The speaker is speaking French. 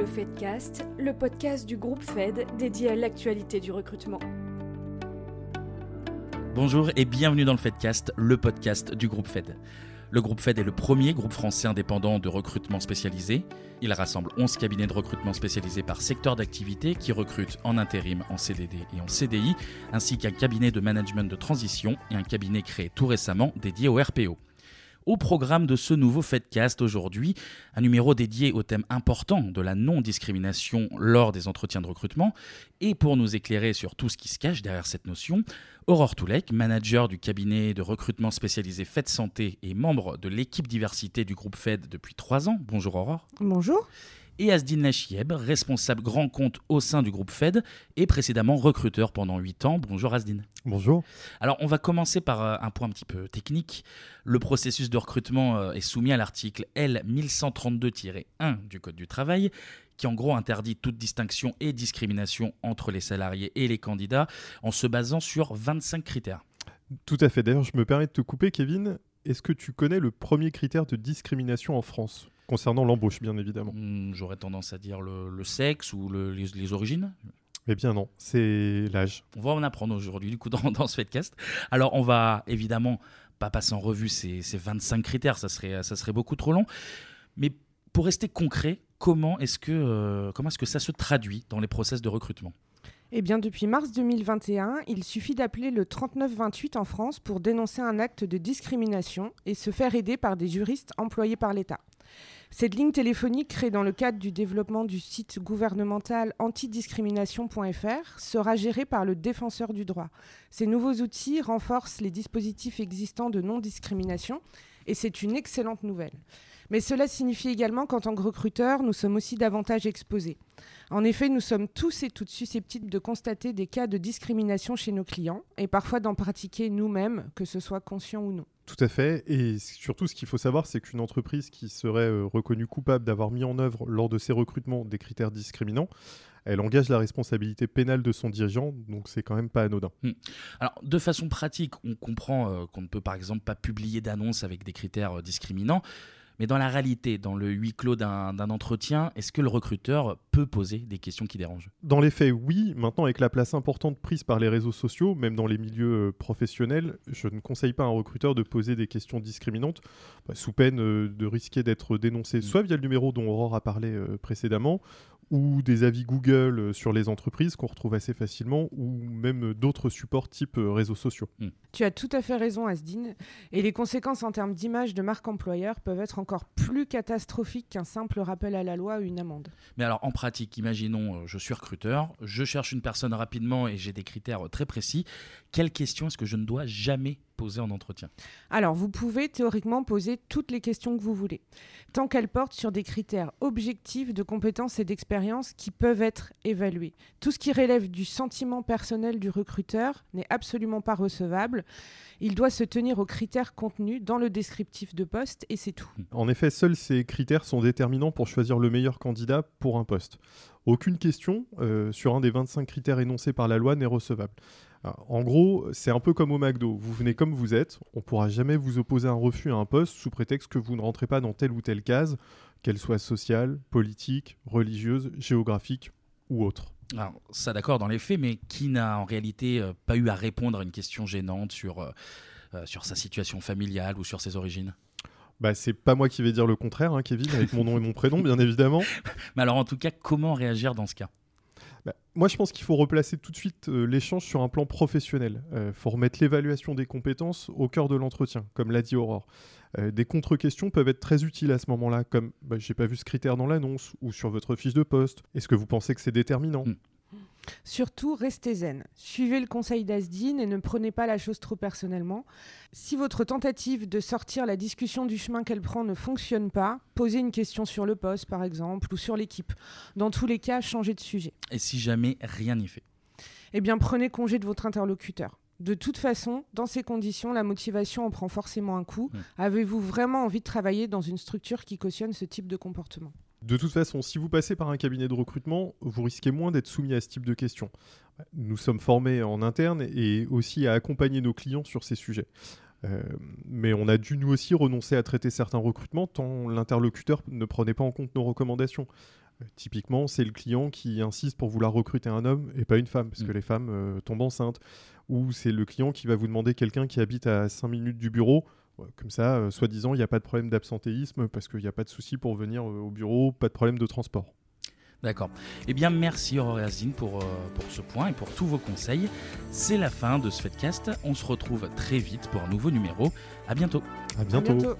Le Fedcast, le podcast du groupe Fed dédié à l'actualité du recrutement. Bonjour et bienvenue dans le Fedcast, le podcast du groupe Fed. Le groupe Fed est le premier groupe français indépendant de recrutement spécialisé. Il rassemble 11 cabinets de recrutement spécialisés par secteur d'activité qui recrutent en intérim, en CDD et en CDI, ainsi qu'un cabinet de management de transition et un cabinet créé tout récemment dédié au RPO. Au programme de ce nouveau Fedcast aujourd'hui, un numéro dédié au thème important de la non-discrimination lors des entretiens de recrutement. Et pour nous éclairer sur tout ce qui se cache derrière cette notion, Aurore Toulek, manager du cabinet de recrutement spécialisé Fed Santé et membre de l'équipe diversité du groupe Fed depuis trois ans. Bonjour Aurore. Bonjour et Asdine Lachieb, responsable grand compte au sein du groupe Fed et précédemment recruteur pendant 8 ans. Bonjour Asdine. Bonjour. Alors on va commencer par euh, un point un petit peu technique. Le processus de recrutement euh, est soumis à l'article L1132-1 du Code du travail qui en gros interdit toute distinction et discrimination entre les salariés et les candidats en se basant sur 25 critères. Tout à fait. D'ailleurs, je me permets de te couper, Kevin. Est-ce que tu connais le premier critère de discrimination en France? Concernant l'embauche, bien évidemment. Hmm, j'aurais tendance à dire le, sexe ou les, origines. Eh bien non, c'est l'âge. On va en apprendre aujourd'hui du coup dans, dans ce Fedcast. Alors on va évidemment pas passer en revue ces, 25 critères, ça serait, ça serait beaucoup trop long. Mais pour rester concret, comment est-ce que, euh, comment est-ce que ça se traduit dans les process de recrutement? Eh bien, depuis mars 2021, il suffit d'appeler le 3928 en France pour dénoncer un acte de discrimination et se faire aider par des juristes employés par l'État. Cette ligne téléphonique créée dans le cadre du développement du site gouvernemental antidiscrimination.fr sera gérée par le défenseur du droit. Ces nouveaux outils renforcent les dispositifs existants de non-discrimination et c'est une excellente nouvelle. Mais cela signifie également qu'en tant que recruteur, nous sommes aussi davantage exposés. En effet, nous sommes tous et toutes susceptibles de constater des cas de discrimination chez nos clients et parfois d'en pratiquer nous-mêmes, que ce soit conscient ou non. Tout à fait. Et surtout, ce qu'il faut savoir, c'est qu'une entreprise qui serait euh, reconnue coupable d'avoir mis en œuvre lors de ses recrutements des critères discriminants, elle engage la responsabilité pénale de son dirigeant, donc c'est quand même pas anodin. Hmm. Alors, de façon pratique, on comprend euh, qu'on ne peut par exemple pas publier d'annonces avec des critères euh, discriminants. Mais dans la réalité, dans le huis clos d'un entretien, est-ce que le recruteur peut poser des questions qui dérangent? Dans les faits, oui. Maintenant, avec la place importante prise par les réseaux sociaux, même dans les milieux euh, professionnels, je ne conseille pas à un recruteur de poser des questions discriminantes, bah, sous peine euh, de risquer d'être dénoncé, mm. soit via le numéro dont Aurore a parlé euh, précédemment, ou des avis Google euh, sur les entreprises qu'on retrouve assez facilement, ou même d'autres supports type euh, réseaux sociaux. Hmm. Tu as tout à fait raison, Asdine. Et les conséquences en termes d'image de marque employeur peuvent être encore plus catastrophiques qu'un simple rappel à la loi ou une amende. Mais alors, en pratique, imaginons, euh, je suis recruteur, je cherche une personne rapidement et j'ai des critères très précis. Quelles questions est-ce que je ne dois jamais poser en entretien Alors, vous pouvez théoriquement poser toutes les questions que vous voulez, tant qu'elles portent sur des critères objectifs de compétences et d'expérience qui peuvent être évalués. Tout ce qui relève du sentiment personnel du recruteur n'est absolument pas recevable. Il doit se tenir aux critères contenus dans le descriptif de poste et c'est tout. En effet, seuls ces critères sont déterminants pour choisir le meilleur candidat pour un poste. Aucune question euh, sur un des 25 critères énoncés par la loi n'est recevable. En gros, c'est un peu comme au McDo. Vous venez comme vous êtes, on ne pourra jamais vous opposer un refus à un poste sous prétexte que vous ne rentrez pas dans telle ou telle case, qu'elle soit sociale, politique, religieuse, géographique ou autre. Alors, ça d'accord dans les faits, mais qui n'a en réalité euh, pas eu à répondre à une question gênante sur, euh, sur sa situation familiale ou sur ses origines? Bah, c'est pas moi qui vais dire le contraire, hein, Kevin, avec mon nom et mon prénom, bien évidemment. Mais alors, en tout cas, comment réagir dans ce cas? Bah, moi, je pense qu'il faut replacer tout de suite euh, l'échange sur un plan professionnel. Il euh, faut remettre l'évaluation des compétences au cœur de l'entretien, comme l'a dit Aurore. Euh, des contre-questions peuvent être très utiles à ce moment-là, comme bah, j'ai pas vu ce critère dans l'annonce ou sur votre fiche de poste. Est-ce que vous pensez que c'est déterminant? Hmm. Surtout, restez zen. Suivez le conseil d'Asdine et ne prenez pas la chose trop personnellement. Si votre tentative de sortir la discussion du chemin qu'elle prend ne fonctionne pas, posez une question sur le poste, par exemple, ou sur l'équipe. Dans tous les cas, changez de sujet. Et si jamais rien n'y fait Eh bien, prenez congé de votre interlocuteur. De toute façon, dans ces conditions, la motivation en prend forcément un coup. Avez-vous vraiment envie de travailler dans une structure qui cautionne ce type de comportement? De toute façon, si vous passez par un cabinet de recrutement, vous risquez moins d'être soumis à ce type de questions. Nous sommes formés en interne et aussi à accompagner nos clients sur ces sujets. Euh, mais on a dû nous aussi renoncer à traiter certains recrutements tant l'interlocuteur ne prenait pas en compte nos recommandations. typiquement, c'est le client qui insiste pour vouloir recruter un homme et pas une femme, parce que Mm. les femmes euh, tombent enceintes. Ou c'est le client qui va vous demander quelqu'un qui habite à 5 minutes du bureau. Ouais, Comme ça, euh, soi-disant, il n'y a pas de problème d'absentéisme parce qu'il n'y a pas de souci pour venir euh, au bureau, pas de problème de transport. D'accord. Eh bien, merci Aurore Azine pour, euh, pour ce point et pour tous vos conseils. C'est la fin de ce Fedcast. On se retrouve très vite pour un nouveau numéro. À bientôt. À À bientôt.